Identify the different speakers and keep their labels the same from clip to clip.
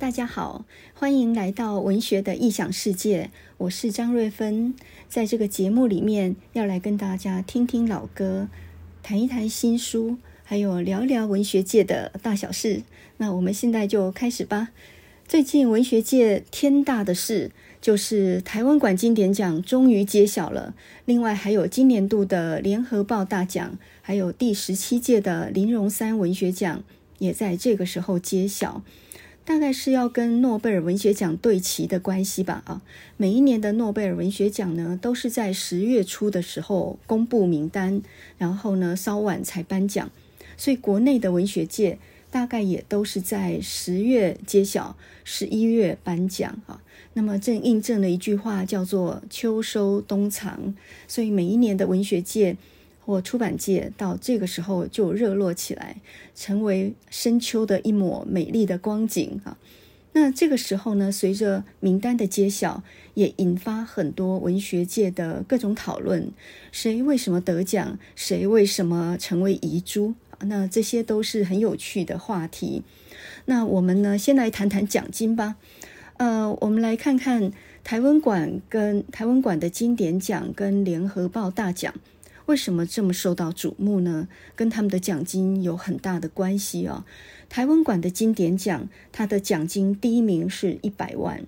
Speaker 1: 大家好，欢迎来到文学的异想世界。我是张瑞芬，在这个节目里面要来跟大家听听老歌，谈一谈新书，还有聊聊文学界的大小事。那我们现在就开始吧。最近文学界天大的事，就是台湾馆经典奖终于揭晓了。另外还有今年度的联合报大奖，还有第十七届的林荣三文学奖，也在这个时候揭晓。大概是要跟诺贝尔文学奖对齐的关系吧？啊，每一年的诺贝尔文学奖呢，都是在十月初的时候公布名单，然后呢稍晚才颁奖，所以国内的文学界大概也都是在十月揭晓，十一月颁奖啊。那么正印证了一句话，叫做“秋收冬藏”，所以每一年的文学界。或出版界到这个时候就热络起来，成为深秋的一抹美丽的光景啊！那这个时候呢，随着名单的揭晓，也引发很多文学界的各种讨论：谁为什么得奖？谁为什么成为遗珠？那这些都是很有趣的话题。那我们呢，先来谈谈奖金吧。呃，我们来看看台湾馆跟台湾馆的经典奖跟联合报大奖。为什么这么受到瞩目呢？跟他们的奖金有很大的关系哦。台湾馆的经典奖，它的奖金第一名是一百万，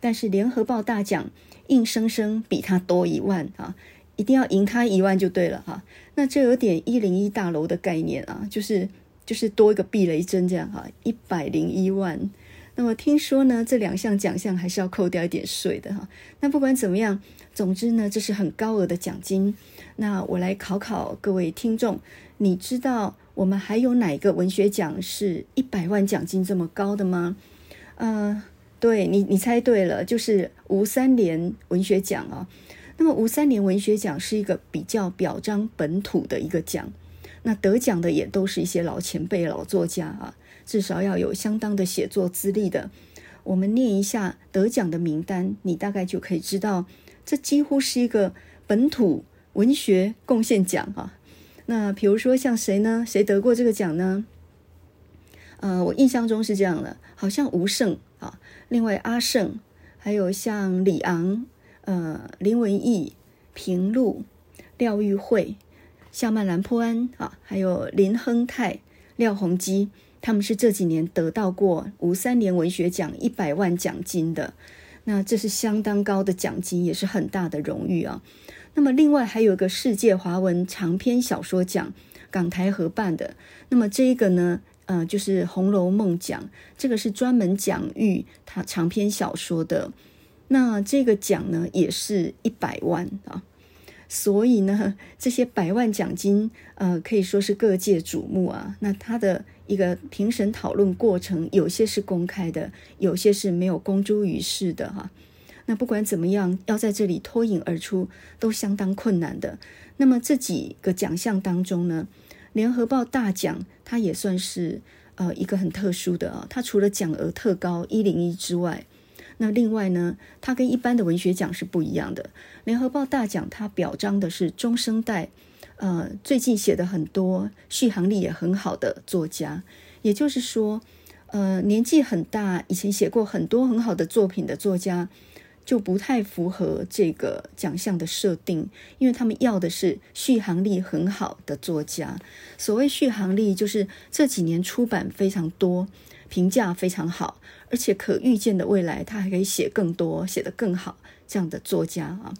Speaker 1: 但是联合报大奖硬生生比它多一万啊，一定要赢它一万就对了哈。那这有点一零一大楼的概念啊，就是就是多一个避雷针这样哈，一百零一万。那么听说呢，这两项奖项还是要扣掉一点税的哈。那不管怎么样，总之呢，这是很高额的奖金。那我来考考各位听众，你知道我们还有哪一个文学奖是一百万奖金这么高的吗？呃，对你，你猜对了，就是吴三连文学奖啊。那么吴三连文学奖是一个比较表彰本土的一个奖，那得奖的也都是一些老前辈、老作家啊。至少要有相当的写作资历的。我们念一下得奖的名单，你大概就可以知道，这几乎是一个本土文学贡献奖啊。那比如说像谁呢？谁得过这个奖呢？呃，我印象中是这样的，好像吴胜啊，另外阿盛，还有像李昂、呃林文义、平路、廖玉蕙、夏曼兰坡安啊，还有林亨泰、廖鸿基。他们是这几年得到过吴三连文学奖一百万奖金的，那这是相当高的奖金，也是很大的荣誉啊。那么另外还有一个世界华文长篇小说奖，港台合办的。那么这一个呢，呃，就是《红楼梦》奖，这个是专门奖誉它长篇小说的。那这个奖呢，也是一百万啊。所以呢，这些百万奖金，呃，可以说是各界瞩目啊。那他的一个评审讨论过程，有些是公开的，有些是没有公诸于世的哈。那不管怎么样，要在这里脱颖而出，都相当困难的。那么这几个奖项当中呢，联合报大奖，它也算是呃一个很特殊的啊。它除了奖额特高一零一之外，那另外呢，它跟一般的文学奖是不一样的。联合报大奖它表彰的是中生代，呃，最近写的很多续航力也很好的作家，也就是说，呃，年纪很大，以前写过很多很好的作品的作家，就不太符合这个奖项的设定，因为他们要的是续航力很好的作家。所谓续航力，就是这几年出版非常多。评价非常好，而且可预见的未来，他还可以写更多，写得更好这样的作家啊。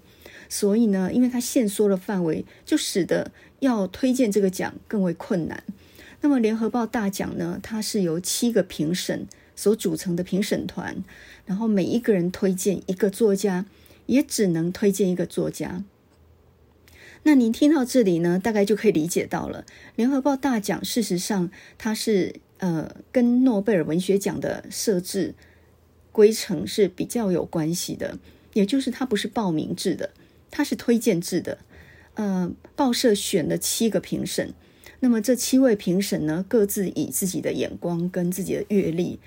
Speaker 1: 所以呢，因为他限缩了范围，就使得要推荐这个奖更为困难。那么联合报大奖呢，它是由七个评审所组成的评审团，然后每一个人推荐一个作家，也只能推荐一个作家。那您听到这里呢，大概就可以理解到了，联合报大奖事实上它是。呃，跟诺贝尔文学奖的设置规程是比较有关系的，也就是它不是报名制的，它是推荐制的。呃，报社选了七个评审，那么这七位评审呢，各自以自己的眼光跟自己的阅历，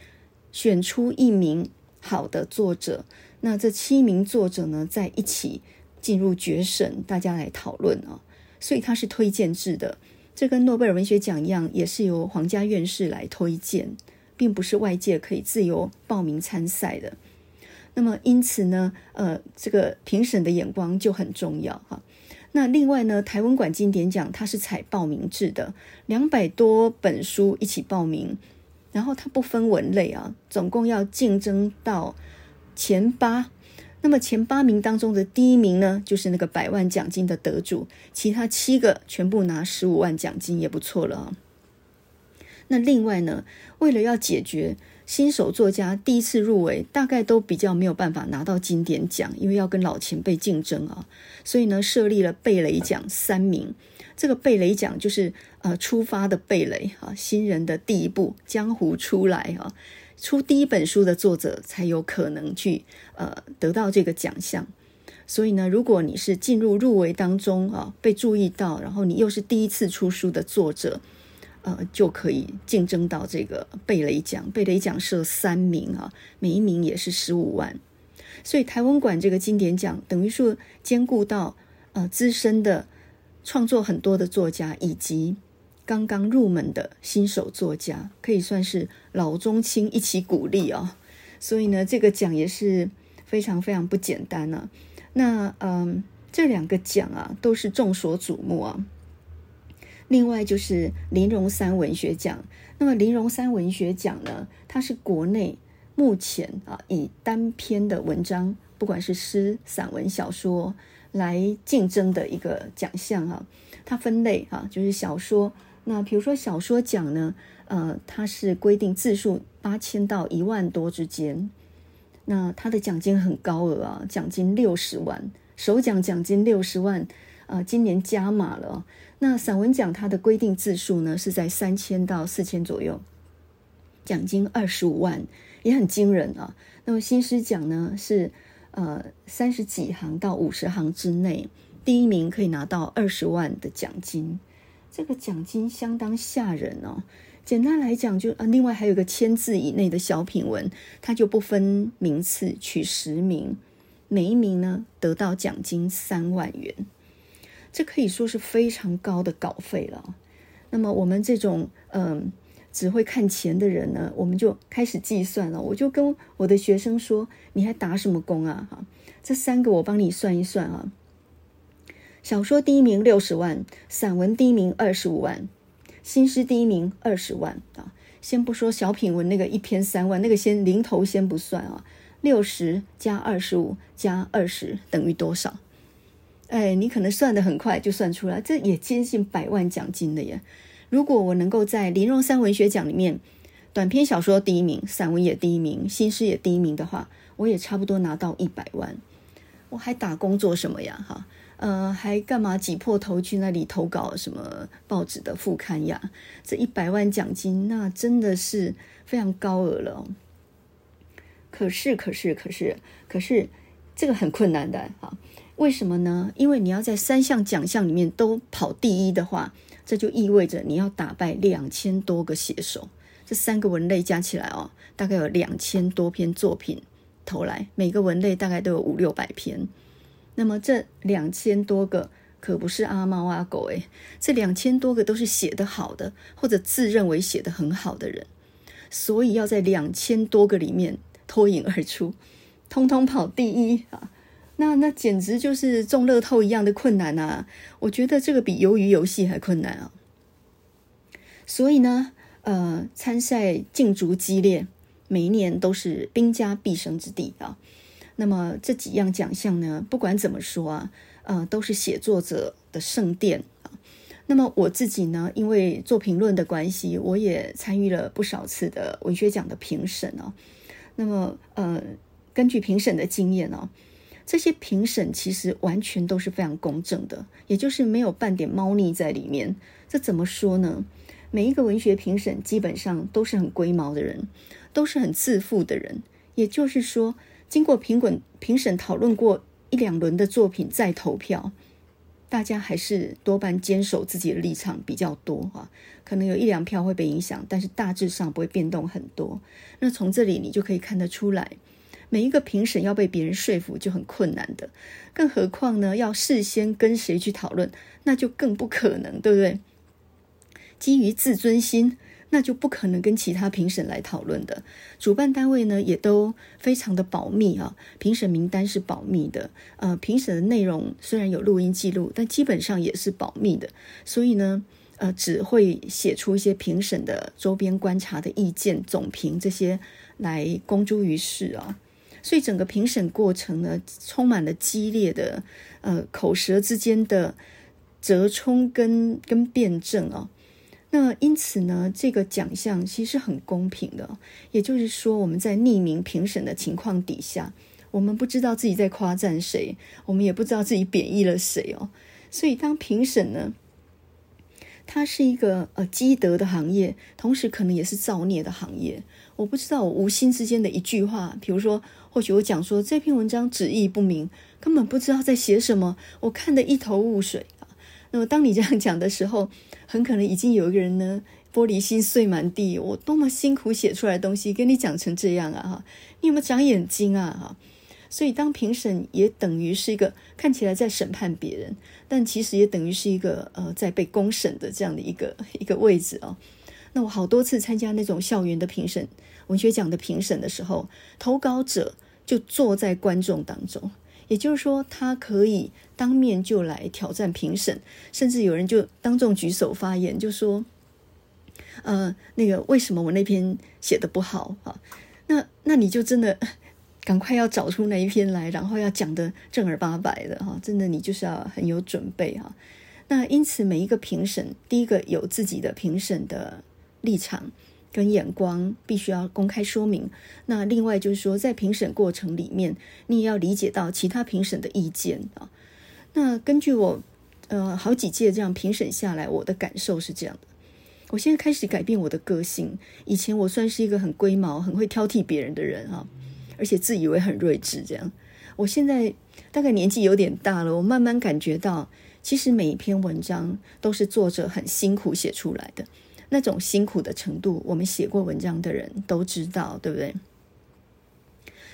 Speaker 1: 选出一名好的作者。那这七名作者呢，在一起进入决审，大家来讨论啊，所以它是推荐制的。这跟诺贝尔文学奖一样，也是由皇家院士来推荐并不是外界可以自由报名参赛的。那么因此呢，呃，这个评审的眼光就很重要哈。那另外呢，台湾馆经典奖它是采报名制的，两百多本书一起报名，然后它不分文类啊，总共要竞争到前八。那么前八名当中的第一名呢，就是那个百万奖金的得主，其他七个全部拿十五万奖金也不错了啊。那另外呢，为了要解决新手作家第一次入围，大概都比较没有办法拿到经典奖，因为要跟老前辈竞争啊，所以呢，设立了贝雷奖三名。这个贝雷奖就是呃出发的贝雷啊，新人的第一步，江湖出来啊，出第一本书的作者才有可能去呃得到这个奖项。所以呢，如果你是进入入围当中啊，被注意到，然后你又是第一次出书的作者。呃，就可以竞争到这个贝雷奖。贝雷奖设三名啊，每一名也是十五万。所以台湾馆这个经典奖，等于说兼顾到呃资深的创作很多的作家，以及刚刚入门的新手作家，可以算是老中青一起鼓励啊。所以呢，这个奖也是非常非常不简单呢、啊。那嗯、这两个奖啊，都是众所瞩目啊。另外就是林荣三文学奖。那么林荣三文学奖呢，它是国内目前啊以单篇的文章，不管是诗、散文、小说来竞争的一个奖项哈。它分类哈，就是小说。那比如说小说奖呢，呃，它是规定字数八千到一万多之间。那它的奖金很高额啊，奖金六十万，首奖奖金六十万。呃，今年加码了。那散文奖它的规定字数呢，是在三千到四千左右，奖金二十五万，也很惊人啊。那么新诗奖呢，是呃三十几行到五十行之内，第一名可以拿到二十万的奖金，这个奖金相当吓人哦。简单来讲就，就呃，另外还有个千字以内的小品文，它就不分名次取十名，每一名呢得到奖金三万元。这可以说是非常高的稿费了。那么我们这种嗯只会看钱的人呢，我们就开始计算了。我就跟我的学生说：“你还打什么工啊？哈，这三个我帮你算一算啊。小说第一名六十万，散文第一名二十五万，新诗第一名二十万啊。先不说小品文那个一篇三万，那个先零头先不算啊。六十加二十五加二十等于多少？”哎，你可能算得很快就算出来，这也接近百万奖金了耶！如果我能够在林荣三文学奖里面，短篇小说第一名，散文也第一名，新诗也第一名的话，我也差不多拿到一百万。我还打工做什么呀？哈，呃，还干嘛挤破头去那里投稿什么报纸的副刊呀？这一百万奖金，那真的是非常高额了。可是，可是，可是，可是，这个很困难的哈。为什么呢？因为你要在三项奖项里面都跑第一的话，这就意味着你要打败两千多个写手。这三个文类加起来哦，大概有两千多篇作品投来，每个文类大概都有五六百篇。那么这两千多个可不是阿猫阿狗诶，这两千多个都是写得好的，或者自认为写得很好的人，所以要在两千多个里面脱颖而出，通通跑第一啊！那那简直就是中乐透一样的困难啊！我觉得这个比鱿鱼游戏还困难啊！所以呢，呃，参赛竞逐激烈，每一年都是兵家必争之地啊。那么这几样奖项呢，不管怎么说啊，呃，都是写作者的圣殿啊。那么我自己呢，因为做评论的关系，我也参与了不少次的文学奖的评审啊。那么呃，根据评审的经验呢。这些评审其实完全都是非常公正的，也就是没有半点猫腻在里面。这怎么说呢？每一个文学评审基本上都是很龟毛的人，都是很自负的人。也就是说，经过评审评审讨论过一两轮的作品再投票，大家还是多半坚守自己的立场比较多啊。可能有一两票会被影响，但是大致上不会变动很多。那从这里你就可以看得出来。每一个评审要被别人说服就很困难的，更何况呢，要事先跟谁去讨论，那就更不可能，对不对？基于自尊心，那就不可能跟其他评审来讨论的。主办单位呢也都非常的保密啊，评审名单是保密的。呃，评审的内容虽然有录音记录，但基本上也是保密的。所以呢，呃，只会写出一些评审的周边观察的意见、总评这些来公诸于世啊。所以整个评审过程呢，充满了激烈的呃口舌之间的折冲跟跟辩证啊。那因此呢，这个奖项其实很公平的。也就是说，我们在匿名评审的情况底下，我们不知道自己在夸赞谁，我们也不知道自己贬义了谁哦。所以当评审呢，它是一个呃积德的行业，同时可能也是造孽的行业。我不知道我无心之间的一句话，比如说。或许我讲说这篇文章旨意不明，根本不知道在写什么，我看得一头雾水。那么当你这样讲的时候，很可能已经有一个人呢，玻璃心碎满地。我多么辛苦写出来的东西，跟你讲成这样啊！哈，你有没有长眼睛啊？哈，所以当评审也等于是一个看起来在审判别人，但其实也等于是一个呃在被公审的这样的一个 一个位置哦。那我好多次参加那种校园的评审、文学奖的评审的时候，投稿者。就坐在观众当中，也就是说，他可以当面就来挑战评审，甚至有人就当众举手发言，就说：“呃，那个为什么我那篇写得不好啊？那那你就真的赶快要找出那一篇来，然后要讲得正儿八百的哈，真的你就是要很有准备哈。那因此，每一个评审，第一个有自己的评审的立场。”跟眼光必须要公开说明。那另外就是说，在评审过程里面，你也要理解到其他评审的意见啊。那根据我呃好几届这样评审下来，我的感受是这样的：我现在开始改变我的个性。以前我算是一个很龟毛、很会挑剔别人的人啊，而且自以为很睿智这样。我现在大概年纪有点大了，我慢慢感觉到，其实每一篇文章都是作者很辛苦写出来的。那种辛苦的程度，我们写过文章的人都知道，对不对？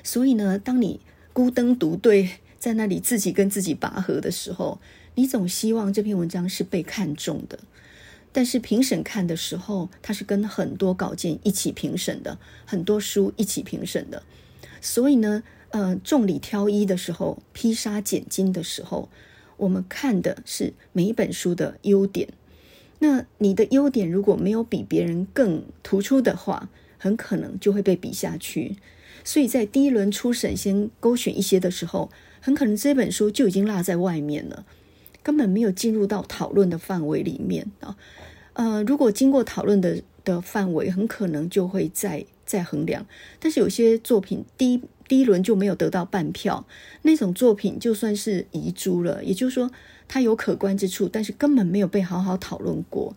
Speaker 1: 所以呢，当你孤灯独对，在那里自己跟自己拔河的时候，你总希望这篇文章是被看中的。但是评审看的时候，他是跟很多稿件一起评审的，很多书一起评审的。所以呢，呃，众里挑一的时候，披沙拣金的时候，我们看的是每一本书的优点。那你的优点如果没有比别人更突出的话，很可能就会被比下去。所以在第一轮初审先勾选一些的时候，很可能这本书就已经落在外面了，根本没有进入到讨论的范围里面啊。呃，如果经过讨论的的范围，很可能就会再再衡量。但是有些作品第一第一轮就没有得到半票，那种作品就算是遗珠了。也就是说。它有可观之处，但是根本没有被好好讨论过。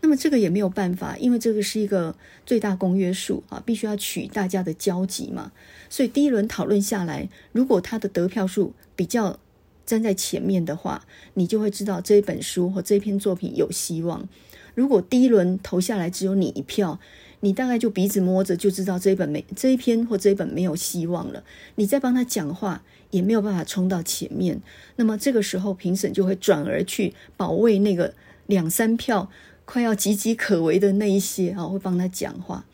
Speaker 1: 那么这个也没有办法，因为这个是一个最大公约数啊，必须要取大家的交集嘛。所以第一轮讨论下来，如果他的得票数比较站在前面的话，你就会知道这一本书或这篇作品有希望。如果第一轮投下来只有你一票，你大概就鼻子摸着就知道这一本没这一篇或这一本没有希望了。你再帮他讲话也没有办法冲到前面。那么这个时候评审就会转而去保卫那个两三票快要岌岌可危的那一些啊，会帮他讲话。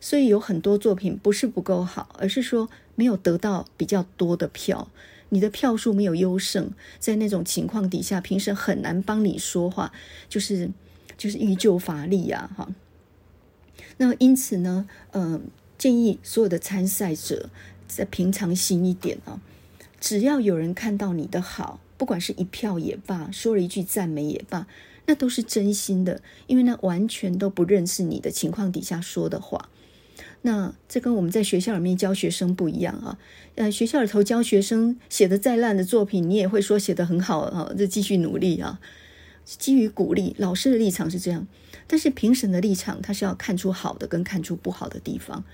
Speaker 1: 所以有很多作品不是不够好，而是说没有得到比较多的票，你的票数没有优胜，在那种情况底下，评审很难帮你说话，就是就是欲救乏力呀，哈。那么因此呢，呃，建议所有的参赛者在平常心一点啊，只要有人看到你的好，不管是一票也罢，说了一句赞美也罢，那都是真心的，因为那完全都不认识你的情况底下说的话。那这跟我们在学校里面教学生不一样啊，呃，学校里头教学生写的再烂的作品，你也会说写得很好啊，就继续努力啊。基于鼓励，老师的立场是这样，但是评审的立场，他是要看出好的跟看出不好的地方，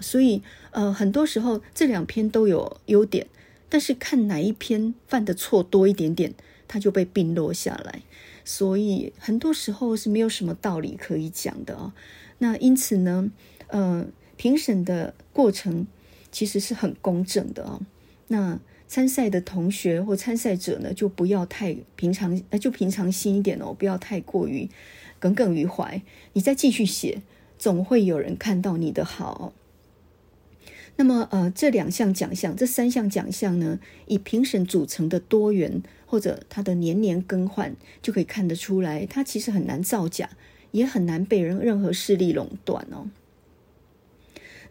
Speaker 1: 所以呃，很多时候这两篇都有优点，但是看哪一篇犯的错多一点点，他就被并落下来，所以很多时候是没有什么道理可以讲的哦。那因此呢，呃，评审的过程其实是很公正的哦。那参赛的同学或参赛者呢，就不要太平常，就平常心一点哦，不要太过于耿耿于怀。你再继续写，总会有人看到你的好。那么，呃，这两项奖项，这三项奖项呢，以评审组成的多元或者它的年年更换，就可以看得出来，它其实很难造假，也很难被人任何势力垄断哦。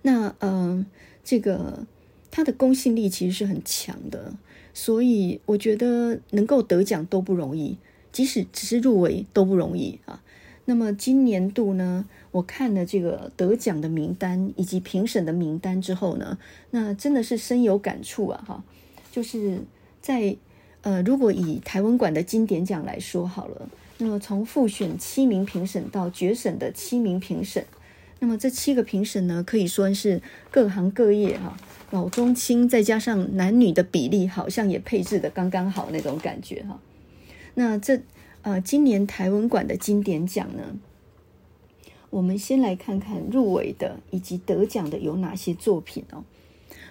Speaker 1: 那，呃，这个它的公信力其实是很强的，所以我觉得能够得奖都不容易，即使只是入围都不容易啊。那么今年度呢，我看了这个得奖的名单以及评审的名单之后呢，那真的是深有感触啊！哈，就是在呃，如果以台湾馆的经典奖来说好了，那么从复选七名评审到决审的七名评审，那么这七个评审呢，可以说是各行各业哈，老中青再加上男女的比例，好像也配置的刚刚好那种感觉哈。那这呃，今年台湾馆的经典奖呢，我们先来看看入围的以及得奖的有哪些作品哦。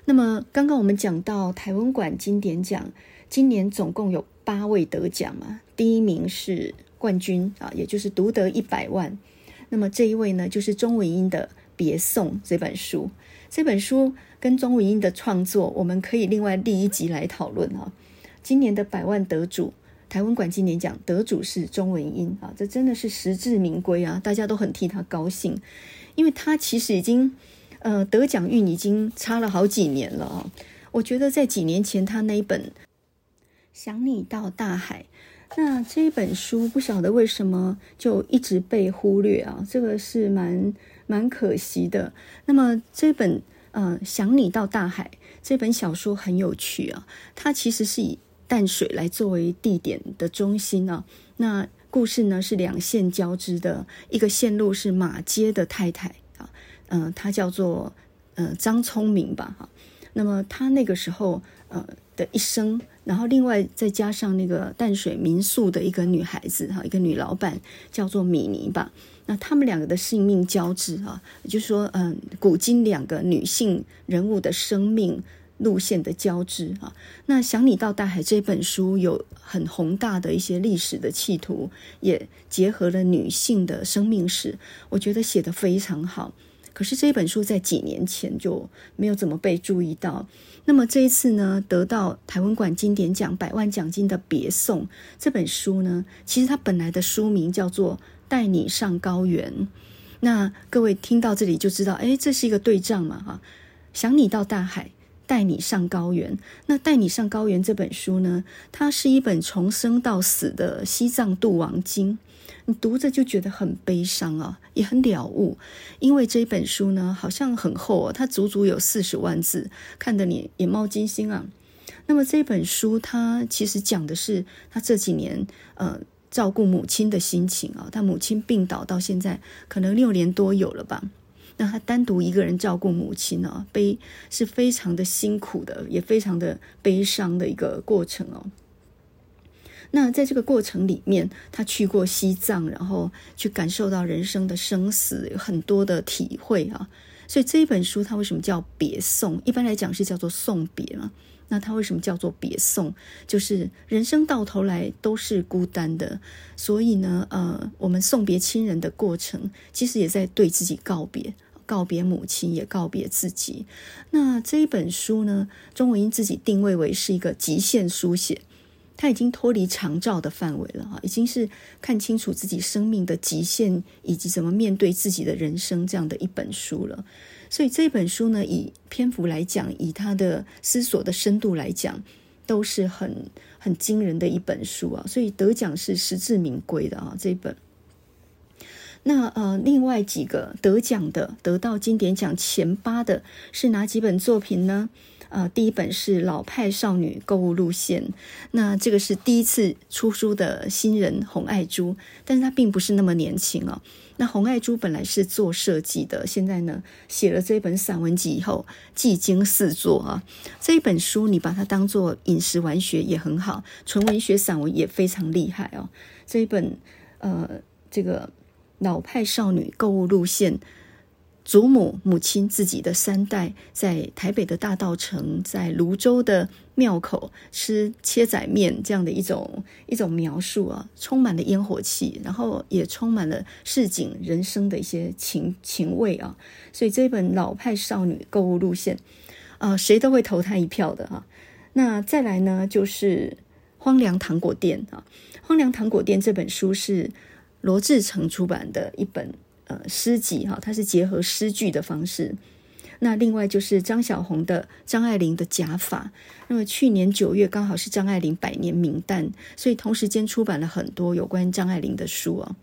Speaker 1: 那么刚刚我们讲到台湾馆经典奖，今年总共有八位得奖嘛。第一名是冠军啊，也就是独得一百万。那么这一位呢，就是钟文英的《别送》这本书。这本书跟钟文英的创作，我们可以另外立一集来讨论啊。今年的百万得主。台湾管金典奖得主是钟文英啊，这真的是实至名归啊！大家都很替他高兴，因为他其实已经呃得奖运已经差了好几年了啊。我觉得在几年前他那一本《想你到大海》，那这一本书不晓得为什么就一直被忽略啊，这个是蛮蛮可惜的。那么这本呃《想你到大海》这本小说很有趣啊，它其实是以淡水来作为地点的中心啊，那故事呢是两线交织的，一个线路是马街的太太啊，嗯、她叫做呃张聪明吧哈，那么她那个时候呃的一生，然后另外再加上那个淡水民宿的一个女孩子哈，一个女老板叫做米妮吧，那他们两个的性命交织啊，也就是说嗯、古今两个女性人物的生命。路线的交织啊，那《想你到大海》这本书有很宏大的一些历史的企图，也结合了女性的生命史，我觉得写得非常好。可是这本书在几年前就没有怎么被注意到。那么这一次呢，得到台湾馆经典奖百万奖金的《别送》这本书呢，其实它本来的书名叫做《带你上高原》。那各位听到这里就知道，哎，这是一个对仗嘛，哈，《想你到大海》。带你上高原。那带你上高原这本书呢，它是一本从生到死的西藏度亡经。你读着就觉得很悲伤啊，也很了悟。因为这本书呢，好像很厚哦，它足足有四十万字，看得你眼冒金星啊。那么这本书它其实讲的是他这几年呃照顾母亲的心情啊。他母亲病倒到现在可能六年多有了吧。那他单独一个人照顾母亲呢，悲是非常的辛苦的，也非常的悲伤的一个过程哦。那在这个过程里面，他去过西藏，然后去感受到人生的生死，有很多的体会啊。所以这一本书，它为什么叫别送？一般来讲是叫做送别嘛。那它为什么叫做别送？就是人生到头来都是孤单的，所以呢，呃，我们送别亲人的过程，其实也在对自己告别。告别母亲，也告别自己。那这一本书呢，钟文英自己定位为是一个极限书写，他已经脱离长照的范围了哈，已经是看清楚自己生命的极限，以及怎么面对自己的人生这样的一本书了。所以这本书呢，以篇幅来讲，以他的思索的深度来讲，都是很很惊人的一本书啊。所以得奖是实至名归的啊，这一本。那呃，另外几个得奖的、得到经典奖前八的是哪几本作品呢？呃，第一本是《老派少女购物路线》，那这个是第一次出书的新人洪爱珠，但是她并不是那么年轻哦。那洪爱珠本来是做设计的，现在呢写了这本散文集以后，技惊四座啊。这一本书你把它当做饮食文学也很好，纯文学散文也非常厉害哦。这一本呃，这个。老派少女购物路线，祖母、母亲自己的三代，在台北的大稻城，在芦洲的庙口吃切仔面这样的一种一种描述啊，充满了烟火气，然后也充满了市井人生的一些情情味啊。所以这本老派少女购物路线啊，谁都会投他一票的啊。那再来呢，就是荒凉糖果店啊，荒凉糖果店这本书是罗志成出版的一本。呃，诗集哈，它是结合诗句的方式。那另外就是张小红的张爱玲的假法。那么去年九月刚好是张爱玲百年冥诞，所以同时间出版了很多有关张爱玲的书啊。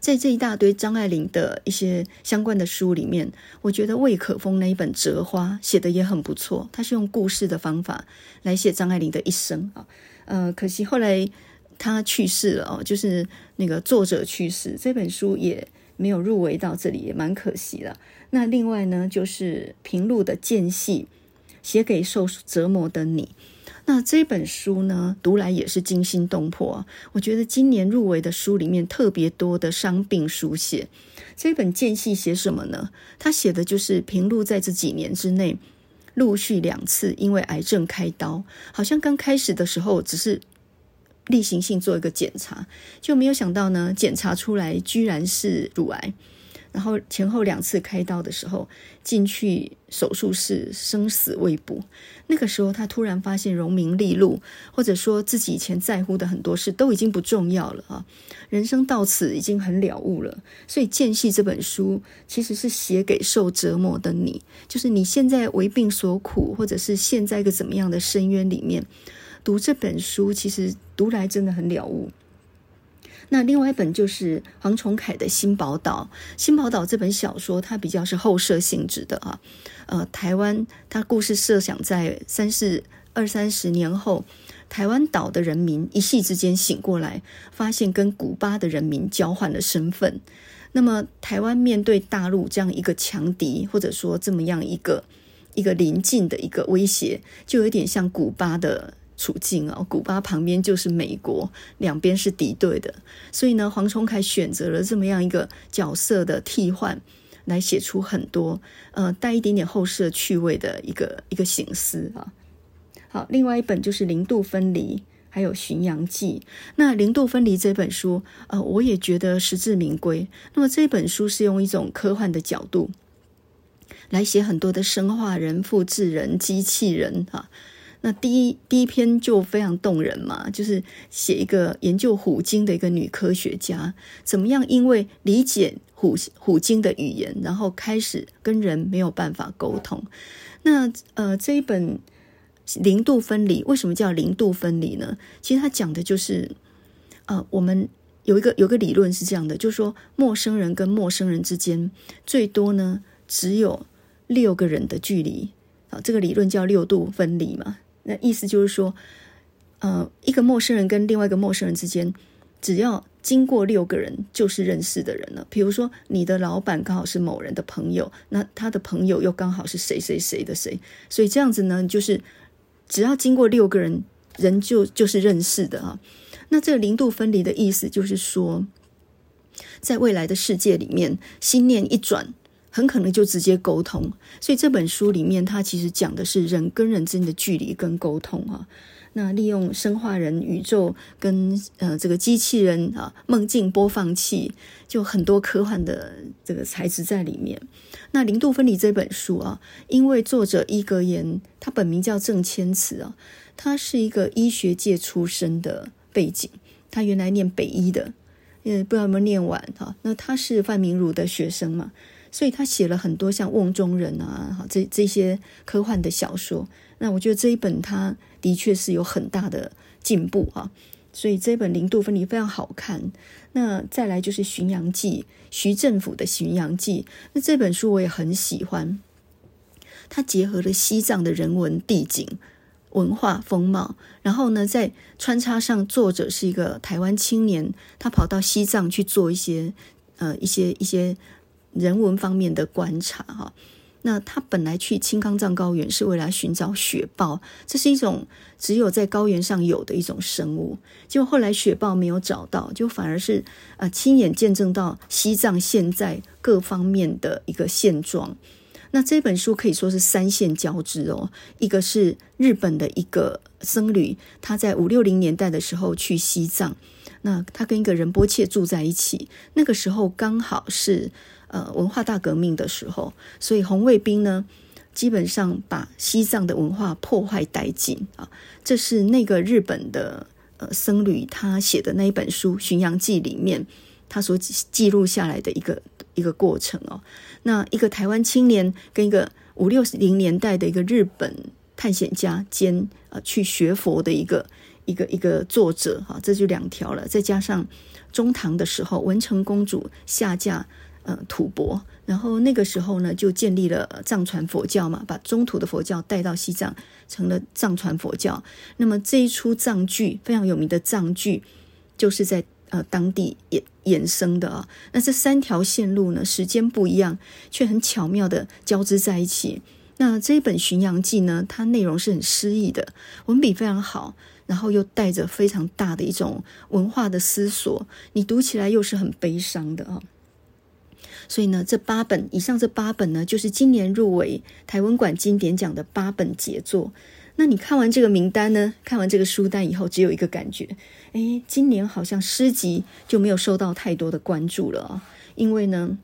Speaker 1: 在这一大堆张爱玲的一些相关的书里面，我觉得魏可风那一本《折花》写得也很不错。他是用故事的方法来写张爱玲的一生啊。呃，可惜后来他去世了哦，就是那个作者去世，这本书也。没有入围到这里也蛮可惜的。那另外呢，就是平路的间隙，写给受折磨的你。那这本书呢，读来也是惊心动魄。我觉得今年入围的书里面特别多的伤病书写。这本间隙写什么呢？他写的就是平路在这几年之内，陆续两次因为癌症开刀，好像刚开始的时候只是。例行性做一个检查，就没有想到呢，检查出来居然是乳癌。然后前后两次开刀的时候，进去手术室生死未卜。那个时候他突然发现荣名利禄，或者说自己以前在乎的很多事都已经不重要了啊，人生到此已经很了悟了。所以《间隙》这本书其实是写给受折磨的你，就是你现在为病所苦，或者是陷在一个怎么样的深渊里面。读这本书，其实读来真的很了悟。那另外一本就是黄崇凯的《新宝岛》。《新宝岛》这本小说，它比较是后设性质的啊。呃，台湾，它故事设想在三四二三十年后，台湾岛的人民一夕之间醒过来，发现跟古巴的人民交换了身份。那么，台湾面对大陆这样一个强敌，或者说这么样一个一个临近的一个威胁，就有点像古巴的。处境啊，古巴旁边就是美国，两边是敌对的，所以呢，黄崇凯选择了这么样一个角色的替换，来写出很多呃带一点点后设趣味的一个一个形式啊。好，另外一本就是《零度分离》，还有《巡洋记》。那《零度分离》这本书，呃，我也觉得实至名归。那么这本书是用一种科幻的角度来写很多的生化人、复制人、机器人啊。那第一第一篇就非常动人嘛，就是写一个研究虎鲸的一个女科学家，怎么样因为理解虎虎鲸的语言，然后开始跟人没有办法沟通。那呃这一本零度分离为什么叫零度分离呢？其实它讲的就是呃我们有一个有个理论是这样的，就是说陌生人跟陌生人之间最多呢只有六个人的距离啊，这个理论叫六度分离嘛。那意思就是说，呃，一个陌生人跟另外一个陌生人之间，只要经过六个人，就是认识的人了。比如说，你的老板刚好是某人的朋友，那他的朋友又刚好是谁谁谁的谁，所以这样子呢，就是只要经过六个人，人就就是认识的啊。那这个零度分离的意思就是说，在未来的世界里面，心念一转。很可能就直接沟通，所以这本书里面它其实讲的是人跟人之间的距离跟沟通啊。那利用生化人、宇宙跟呃这个机器人啊、梦境播放器，就很多科幻的这个材质在里面。那零度分离这本书啊，因为作者伊格言，他本名叫郑千慈啊，他是一个医学界出身的背景，他原来念北医的，呃不知道有没有念完哈。那他是范明儒的学生嘛。所以他写了很多像《瓮中人》啊，这这些科幻的小说。那我觉得这一本他的确是有很大的进步啊。所以这本《零度分离》非常好看。那再来就是《巡洋记》，徐政府的《巡洋记》。那这本书我也很喜欢，它结合了西藏的人文、地景、文化风貌，然后呢，在穿插上作者是一个台湾青年，他跑到西藏去做一些呃一些一些。人文方面的观察哈，那他本来去青康藏高原是为了寻找雪豹，这是一种只有在高原上有的一种生物。结果后来雪豹没有找到，就反而是呃亲眼见证到西藏现在各方面的一个现状。那这本书可以说是三线交织哦，一个是日本的一个僧侣，他在五六零年代的时候去西藏，那他跟一个仁波切住在一起，那个时候刚好是。呃，文化大革命的时候，所以红卫兵呢，基本上把西藏的文化破坏殆尽啊。这是那个日本的呃僧侣他写的那一本书《巡洋记》里面他所记录下来的一个一个过程哦。那一个台湾青年跟一个五六零年代的一个日本探险家兼呃去学佛的一个一个一个作者哈，这就两条了。再加上中唐的时候，文成公主下嫁。呃，吐蕃，然后那个时候呢，就建立了藏传佛教嘛，把中土的佛教带到西藏，成了藏传佛教。那么这一出藏剧非常有名的藏剧，就是在呃当地衍衍生的啊。那这三条线路呢，时间不一样，却很巧妙的交织在一起。那这一本《巡洋记》呢，它内容是很诗意的，文笔非常好，然后又带着非常大的一种文化的思索，你读起来又是很悲伤的啊。所以呢，这八本以上这八本呢，就是今年入围台湾馆经典奖的八本杰作。那你看完这个名单呢，看完这个书单以后，只有一个感觉，哎，今年好像诗集就没有受到太多的关注了啊。因为呢，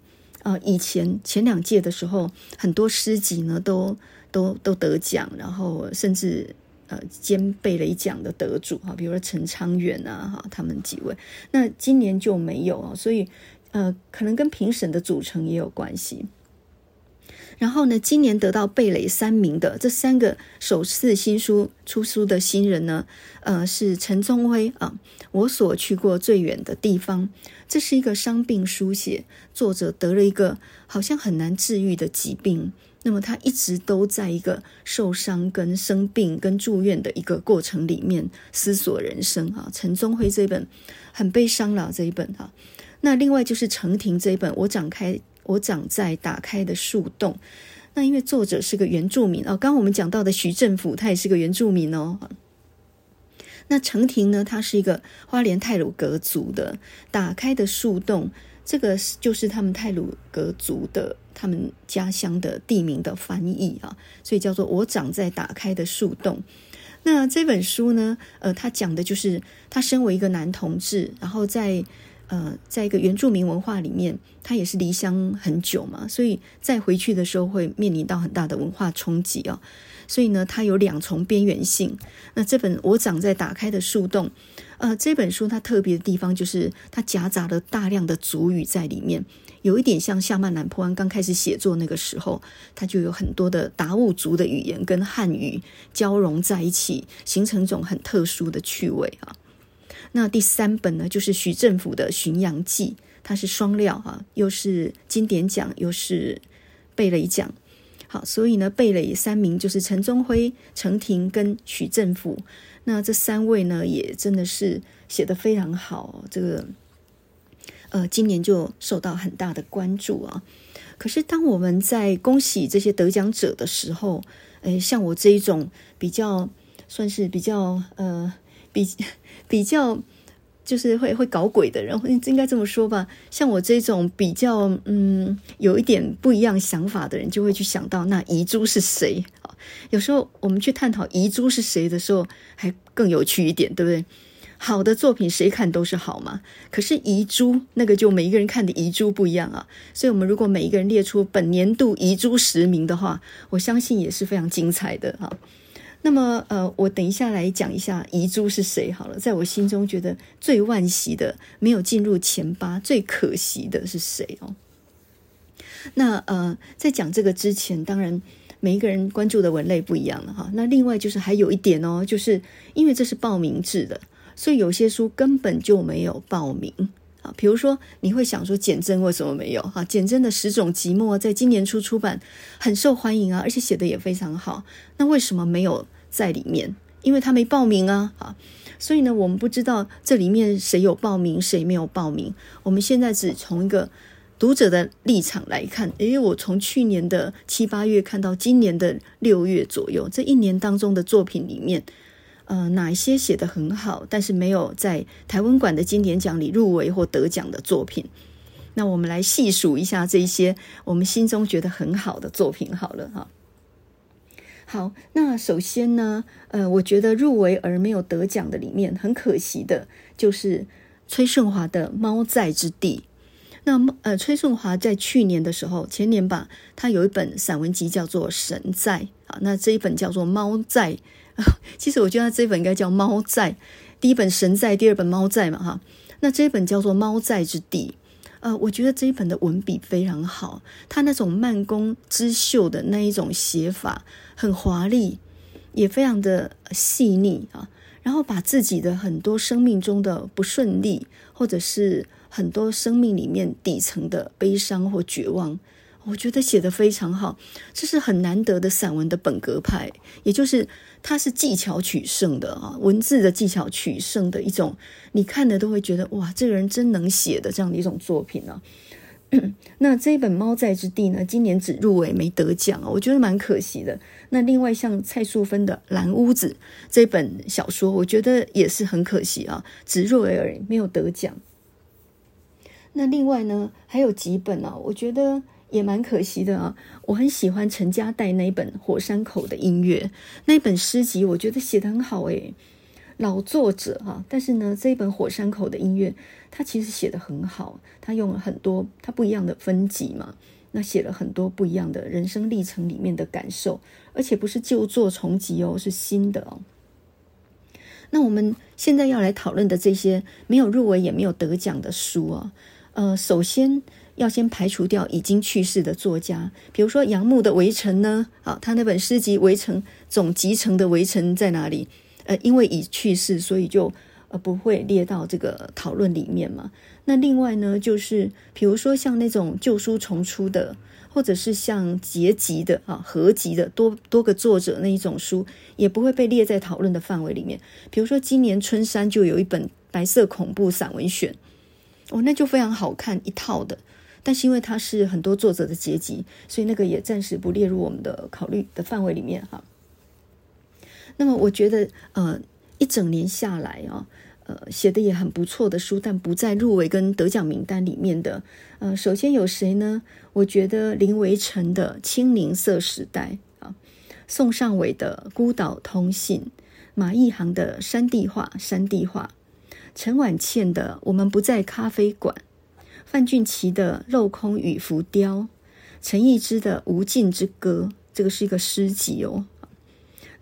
Speaker 1: 啊、以前前两届的时候，很多诗集呢都都都得奖，然后甚至呃兼备了一奖的得主哈，比如说陈昌远啊哈，他们几位。那今年就没有啊，所以。呃，可能跟评审的组成也有关系。然后呢，今年得到贝蕾三名的这三个首次新书出书的新人呢，呃，是陈宗辉啊。我所去过最远的地方，这是一个伤病书写，作者得了一个好像很难治愈的疾病，那么他一直都在一个受伤、跟生病、跟住院的一个过程里面思索人生啊。陈宗辉这一本很悲伤了，这一本哈。那另外就是程婷这一本，我长开，我长在打开的树洞。那因为作者是个原住民哦，刚我们讲到的徐政甫，他也是个原住民哦。那程婷呢，他是一个花莲太鲁阁族的，打开的树洞，这个就是他们太鲁阁族的他们家乡的地名的翻译啊，所以叫做我长在打开的树洞。那这本书呢，呃，他讲的就是他身为一个男同志，然后在。呃，在一个原住民文化里面，他也是离乡很久嘛，所以再回去的时候会面临到很大的文化冲击哦。所以呢，它有两重边缘性。那这本《我长在打开的树洞》，呃，这本书它特别的地方就是它夹杂了大量的族语在里面，有一点像夏曼南坡安刚开始写作那个时候，它就有很多的达悟族的语言跟汉语交融在一起，形成一种很特殊的趣味啊。那第三本呢，就是徐政甫的《巡洋记》，它是双料哈，又是经典奖，又是贝蕾奖。好，所以呢，贝蕾三名就是陈宗辉、程婷跟徐政甫。那这三位呢，也真的是写得非常好。这个呃，今年就受到很大的关注啊。可是，当我们在恭喜这些得奖者的时候，诶，像我这一种比较算是比较呃。比 比较就是会会搞鬼的人，应该这么说吧。像我这种比较嗯有一点不一样想法的人，就会去想到那遗珠是谁？有时候我们去探讨遗珠是谁的时候，还更有趣一点，对不对？好的作品谁看都是好嘛。可是遗珠那个就每一个人看的遗珠不一样啊。所以，我们如果每一个人列出本年度遗珠十名的话，我相信也是非常精彩的哈。那么，呃，我等一下来讲一下遗珠是谁好了。在我心中，觉得最惋惜的没有进入前八，最可惜的是谁哦？那呃，在讲这个之前，当然每一个人关注的文类不一样了哈。那另外就是还有一点哦，就是因为这是报名制的，所以有些书根本就没有报名啊。比如说，你会想说简真为什么没有？哈，简真的《十种寂寞》在今年初出版，很受欢迎啊，而且写的也非常好。那为什么没有？在里面，因为他没报名啊，啊，所以呢，我们不知道这里面谁有报名，谁没有报名。我们现在只从一个读者的立场来看，因为，我从去年的七八月看到今年的六月左右，这一年当中的作品里面，呃，哪一些写得很好，但是没有在台湾馆的经典奖里入围或得奖的作品？那我们来细数一下这一些我们心中觉得很好的作品，好了哈。好，那首先呢，呃，我觉得入围而没有得奖的里面，很可惜的就是崔顺华的《猫在之地》。那呃，崔顺华在去年的时候，前年吧，他有一本散文集叫做《神在》啊，那这一本叫做《猫在》。其实我觉得这一本应该叫《猫在》，第一本《神在》，第二本《猫在》嘛，哈。那这一本叫做《猫在之地》。呃，我觉得这一本的文笔非常好，他那种慢工织绣的那一种写法很华丽，也非常的细腻啊。然后把自己的很多生命中的不顺利，或者是很多生命里面底层的悲伤或绝望。我觉得写得非常好，这是很难得的散文的本格派，也就是它是技巧取胜的啊，文字的技巧取胜的一种，你看的都会觉得哇，这个人真能写的这样的一种作品呢。那这一本《猫在之地》呢，今年只入围没得奖啊，我觉得蛮可惜的。那另外像蔡素芬的《蓝屋子》这本小说，我觉得也是很可惜啊，只入围而已，没有得奖。那另外呢，还有几本啊，我觉得。也蛮可惜的啊，我很喜欢陈家代那一本《火山口的音乐》那一本诗集，我觉得写得很好诶，老作者哈，但是呢，这一本《火山口的音乐》他其实写得很好，他用了很多他不一样的分级嘛，那写了很多不一样的人生历程里面的感受，而且不是旧作重集哦，是新的哦。那我们现在要来讨论的这些没有入围也没有得奖的书啊，呃，首先。要先排除掉已经去世的作家，比如说杨牧的《围城》呢，啊，他那本诗集《围城》总集成的《围城》在哪里？呃，因为已去世，所以就呃不会列到这个讨论里面嘛。那另外呢，就是比如说像那种旧书重出的，或者是像结集的啊合集的多多个作者那一种书，也不会被列在讨论的范围里面。比如说今年春山就有一本白色恐怖散文选，哦，那就非常好看一套的。但是因为它是很多作者的结集，所以那个也暂时不列入我们的考虑的范围里面哈。那么我觉得，呃，一整年下来啊，呃，写的也很不错的书，但不在入围跟得奖名单里面的，呃，首先有谁呢？我觉得林维晨的《青柠色时代》啊，宋尚伟的《孤岛通信》，马一航的《山地画》，山地画，陈婉倩的《我们不在咖啡馆》。范俊奇的《镂空与浮雕》，陈逸之的《无尽之歌》，这个是一个诗集哦。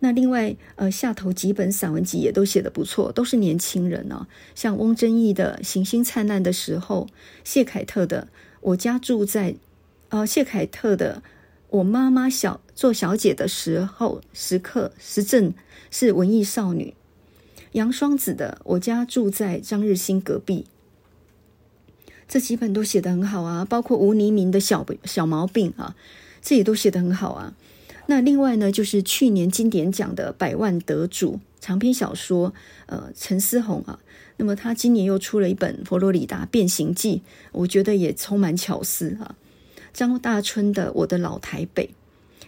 Speaker 1: 那另外，呃，下头几本散文集也都写得不错，都是年轻人哦。像翁真义的《行星灿烂的时候》，谢凯特的《我家住在》，呃，谢凯特的《我妈妈小做小姐的时候时刻时正是文艺少女》，杨双子的《我家住在张日新隔壁》。这几本都写得很好啊，包括吴黎明的小小毛病啊，这也都写得很好啊。那另外呢，就是去年经典奖的百万得主长篇小说，呃，陈思宏啊。那么他今年又出了一本《佛罗里达变形记》，我觉得也充满巧思啊。张大春的《我的老台北》，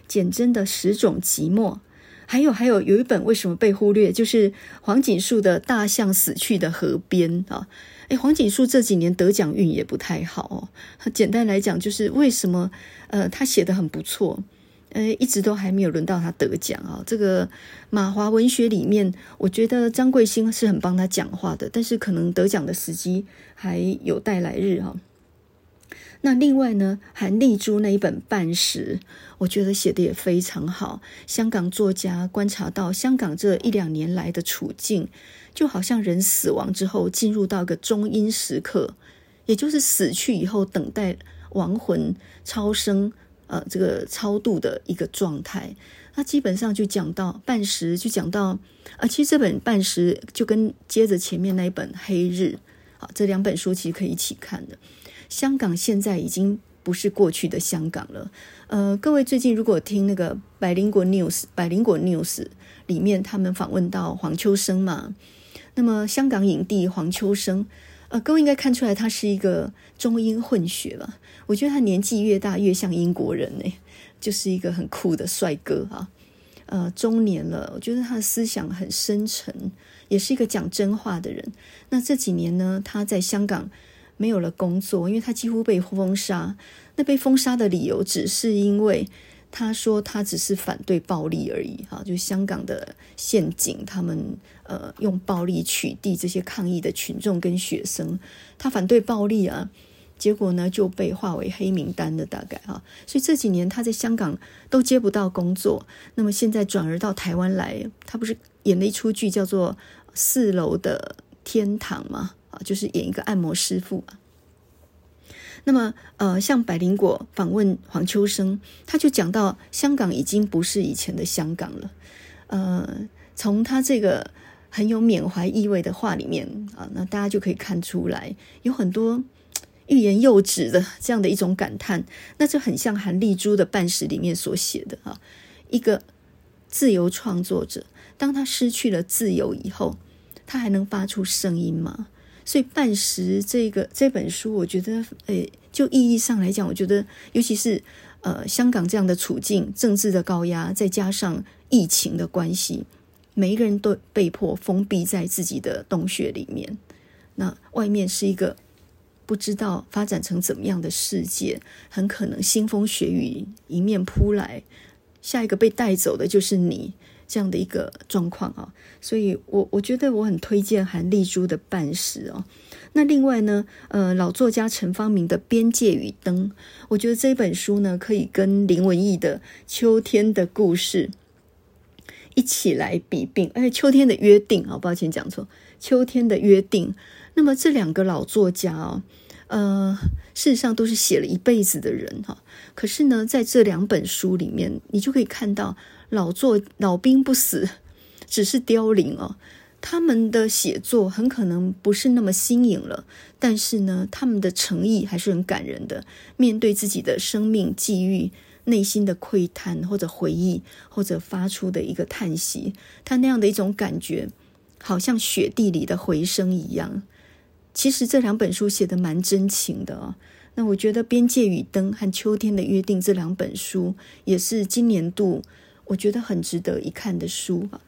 Speaker 1: 简真的《十种寂寞》，还有还有有一本为什么被忽略，就是黄锦树的《大象死去的河边》啊。哎，黄锦树这几年得奖运也不太好哦。简单来讲，就是为什么？呃，他写得很不错，呃，一直都还没有轮到他得奖啊。这个马华文学里面，我觉得张贵兴是很帮他讲话的，但是可能得奖的时机还有待来日哈。那另外呢，韩丽珠那一本《半时》，我觉得写得也非常好。香港作家观察到香港这一两年来的处境。就好像人死亡之后进入到一个中阴时刻，也就是死去以后等待亡魂超生，呃，这个超度的一个状态。那基本上就讲到半时，就讲到啊、其实这本半时就跟接着前面那一本黑日，啊，这两本书其实可以一起看的。香港现在已经不是过去的香港了。呃，各位最近如果听那个百灵果 news，百灵果 news 里面他们访问到黄秋生嘛。那么，香港影帝黄秋生，呃，各位应该看出来他是一个中英混血吧？我觉得他年纪越大越像英国人呢，就是一个很酷的帅哥啊。呃，中年了，我觉得他的思想很深沉，也是一个讲真话的人。那这几年呢，他在香港没有了工作，因为他几乎被封杀。那被封杀的理由只是因为。他说：“他只是反对暴力而已，哈，就香港的宪警，他们呃用暴力取缔这些抗议的群众跟学生，他反对暴力啊，结果呢就被划为黑名单了，大概哈，所以这几年他在香港都接不到工作，那么现在转而到台湾来，他不是演了一出剧叫做《四楼的天堂》吗？啊，就是演一个按摩师傅啊。”那么，呃，像百灵果访问黄秋生，他就讲到香港已经不是以前的香港了。呃，从他这个很有缅怀意味的话里面啊，那大家就可以看出来，有很多欲言又止的这样的一种感叹。那就很像韩丽珠的《半时》里面所写的啊，一个自由创作者，当他失去了自由以后，他还能发出声音吗？所以《半时》这个这本书，我觉得，诶，就意义上来讲，我觉得，尤其是呃香港这样的处境，政治的高压，再加上疫情的关系，每一个人都被迫封闭在自己的洞穴里面。那外面是一个不知道发展成怎么样的世界，很可能腥风血雨迎面扑来，下一个被带走的就是你。这样的一个状况啊，所以我我觉得我很推荐韩丽珠的《半时》哦。那另外呢，呃，老作家陈方明的《边界与灯》，我觉得这本书呢，可以跟林文义的《秋天的故事》一起来比并。而且，《秋天的约定》啊，抱歉讲错，《秋天的约定》。那么这两个老作家啊，呃，事实上都是写了一辈子的人哈。可是呢，在这两本书里面，你就可以看到。老作老兵不死，只是凋零哦。他们的写作很可能不是那么新颖了，但是呢，他们的诚意还是很感人的。面对自己的生命际遇、内心的喟叹或者回忆，或者发出的一个叹息，他那样的一种感觉，好像雪地里的回声一样。其实这两本书写得蛮真情的哦。那我觉得《边界与灯》和《秋天的约定》这两本书也是今年度。我觉得很值得一看的书啊，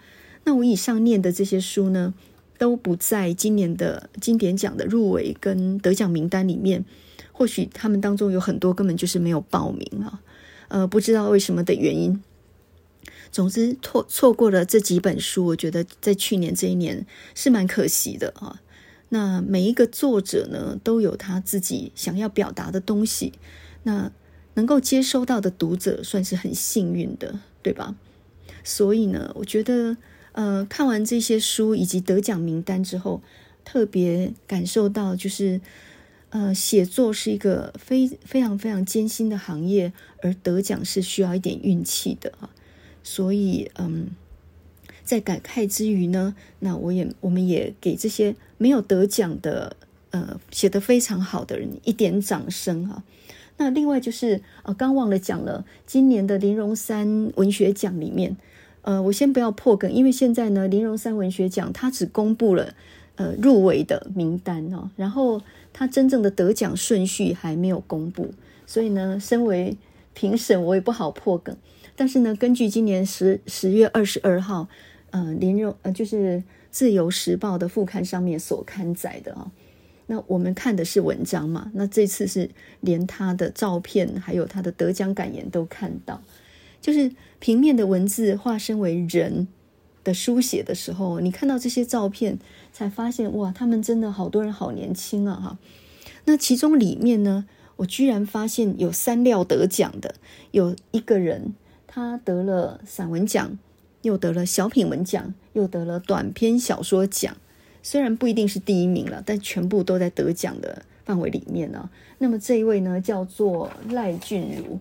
Speaker 1: 那我以上念的这些书呢，都不在今年的经典奖的入围跟得奖名单里面。或许他们当中有很多根本就是没有报名啊，呃，不知道为什么的原因。总之错错过了这几本书，我觉得在去年这一年是蛮可惜的啊。那每一个作者呢，都有他自己想要表达的东西，那能够接收到的读者算是很幸运的。对吧？所以呢，我觉得，呃，看完这些书以及得奖名单之后，特别感受到，就是，呃，写作是一个非非常非常艰辛的行业，而得奖是需要一点运气的啊。所以，嗯，在感慨之余呢，那我也我们也给这些没有得奖的，呃，写得非常好的人一点掌声哈。那另外就是呃，刚忘了讲了，今年的林荣三文学奖里面，呃，我先不要破梗，因为现在呢，林荣三文学奖它只公布了呃入围的名单哦，然后他真正的得奖顺序还没有公布，所以呢，身为评审我也不好破梗。但是呢，根据今年十十月二十二号，呃，林荣呃就是《自由时报》的副刊上面所刊载的啊。那我们看的是文章嘛？那这次是连他的照片，还有他的得奖感言都看到，就是平面的文字化身为人的书写的时候，你看到这些照片，才发现哇，他们真的好多人好年轻啊！哈，那其中里面呢，我居然发现有三料得奖的，有一个人他得了散文奖，又得了小品文奖，又得了短篇小说奖。虽然不一定是第一名了，但全部都在得奖的范围里面呢。那么这一位呢，叫做赖俊如，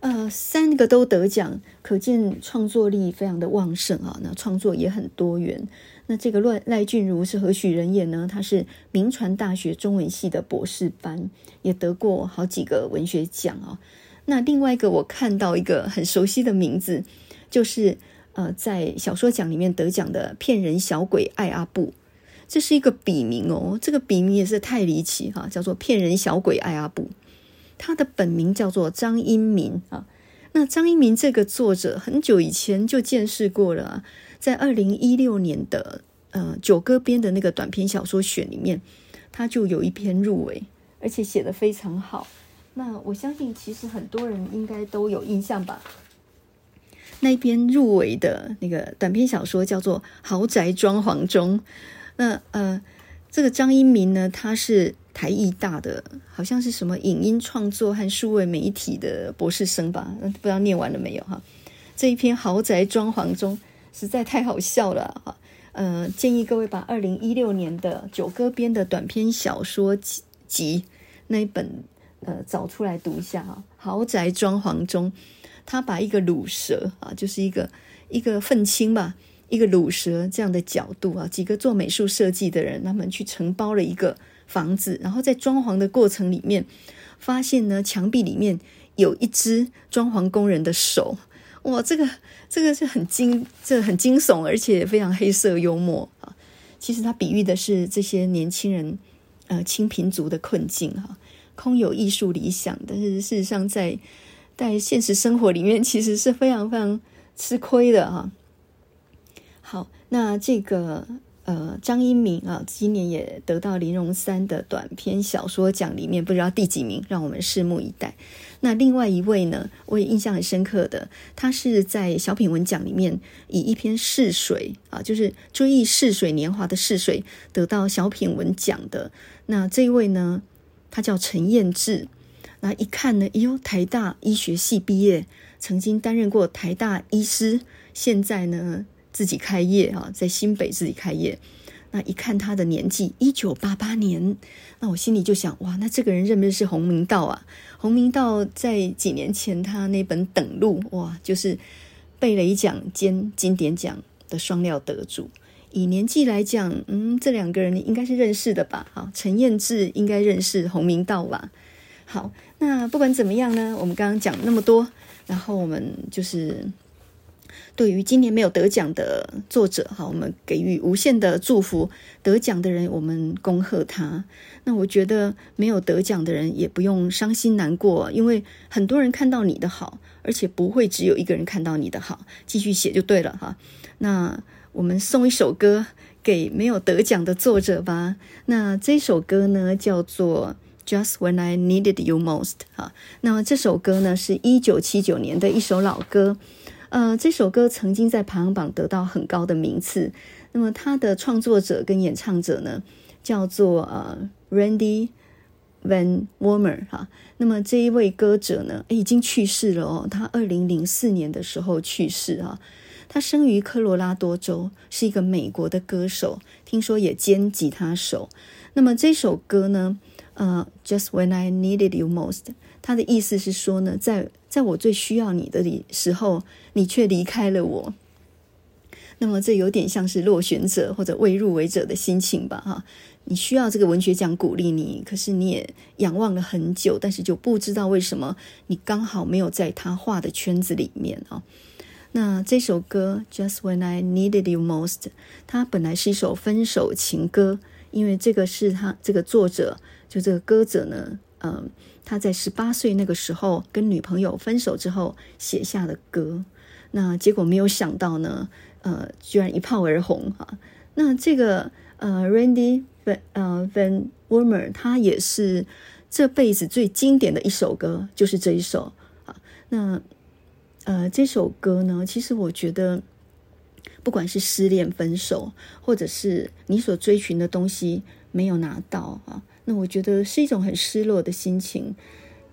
Speaker 1: 呃，三个都得奖，可见创作力非常的旺盛啊。那创作也很多元。那这个赖赖俊如是何许人也呢？他是铭传大学中文系的博士班，也得过好几个文学奖啊。那另外一个我看到一个很熟悉的名字，就是。呃，在小说奖里面得奖的《骗人小鬼爱阿布》这是一个笔名哦，这个笔名也是太离奇哈，叫做骗人小鬼艾阿布。他的本名叫做张英民啊。那张英民这个作者很久以前就见识过了，在二零一六年的呃九歌编的那个短篇小说选里面，他就有一篇入围，而且写得非常好。那我相信，其实很多人应该都有印象吧。那一篇入围的那个短篇小说叫做《豪宅装潢中》。那呃，这个张英民呢，他是台艺大的，好像是什么影音创作和数位媒体的博士生吧？不知道念完了没有哈？这一篇《豪宅装潢中》实在太好笑了哈。呃，建议各位把二零一六年的九歌编的短篇小说集那一本。呃，找出来读一下哈。豪宅装潢中，他把一个鲁蛇啊，就是一个一个愤青吧，一个鲁蛇这样的角度啊，几个做美术设计的人，他们去承包了一个房子，然后在装潢的过程里面，发现呢，墙壁里面有一只装潢工人的手，哇，这个这个是很惊，这很惊悚，而且非常黑色幽默啊。其实他比喻的是这些年轻人，呃，清贫族的困境哈。空有艺术理想，但是事实上在在现实生活里面，其实是非常非常吃亏的哈。好，那这个呃张一鸣啊，今年也得到林荣三的短篇小说奖里面不知道第几名，让我们拭目以待。那另外一位呢，我也印象很深刻的，他是在小品文奖里面以一篇《逝水》啊，就是追忆逝水年华的逝水，得到小品文奖的。那这一位呢？他叫陈彦志，那一看呢，哎呦，台大医学系毕业，曾经担任过台大医师，现在呢自己开业啊，在新北自己开业。那一看他的年纪，一九八八年，那我心里就想，哇，那这个人认不认识洪明道啊？洪明道在几年前他那本《等路》，哇，就是贝雷奖兼金典奖的双料得主。以年纪来讲，嗯，这两个人应该是认识的吧？好，陈彦志应该认识洪明道吧？好，那不管怎么样呢，我们刚刚讲那么多，然后我们就是对于今年没有得奖的作者，好，我们给予无限的祝福；得奖的人，我们恭贺他。那我觉得没有得奖的人也不用伤心难过，因为很多人看到你的好，而且不会只有一个人看到你的好，继续写就对了哈。那。我们送一首歌给没有得奖的作者吧。那这首歌呢，叫做《Just When I Needed You Most》啊。那么这首歌呢，是一九七九年的一首老歌。呃，这首歌曾经在排行榜得到很高的名次。那么它的创作者跟演唱者呢，叫做呃 Randy Van Warmer 哈。那么这一位歌者呢，已经去世了哦。他二零零四年的时候去世啊。他生于科罗拉多州，是一个美国的歌手，听说也兼吉他手。那么这首歌呢，呃，Just When I Needed You Most，他的意思是说呢，在在我最需要你的时候，你却离开了我。那么这有点像是落选者或者未入围者的心情吧？哈，你需要这个文学奖鼓励你，可是你也仰望了很久，但是就不知道为什么你刚好没有在他画的圈子里面啊。那这首歌《Just When I Needed You Most》，它本来是一首分手情歌，因为这个是他这个作者，就这个歌者呢，嗯，他在十八岁那个时候跟女朋友分手之后写下的歌。那结果没有想到呢，呃，居然一炮而红哈。那这个呃，Randy Van 呃 Van Warmer，他也是这辈子最经典的一首歌，就是这一首啊。那。呃，这首歌呢，其实我觉得，不管是失恋、分手，或者是你所追寻的东西没有拿到啊，那我觉得是一种很失落的心情。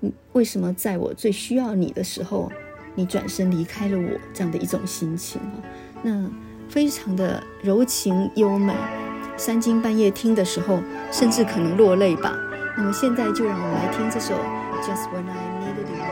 Speaker 1: 嗯为什么在我最需要你的时候，你转身离开了我？这样的一种心情啊，那非常的柔情优美，三更半夜听的时候，甚至可能落泪吧。那么现在就让我们来听这首《Just When I Needed You》。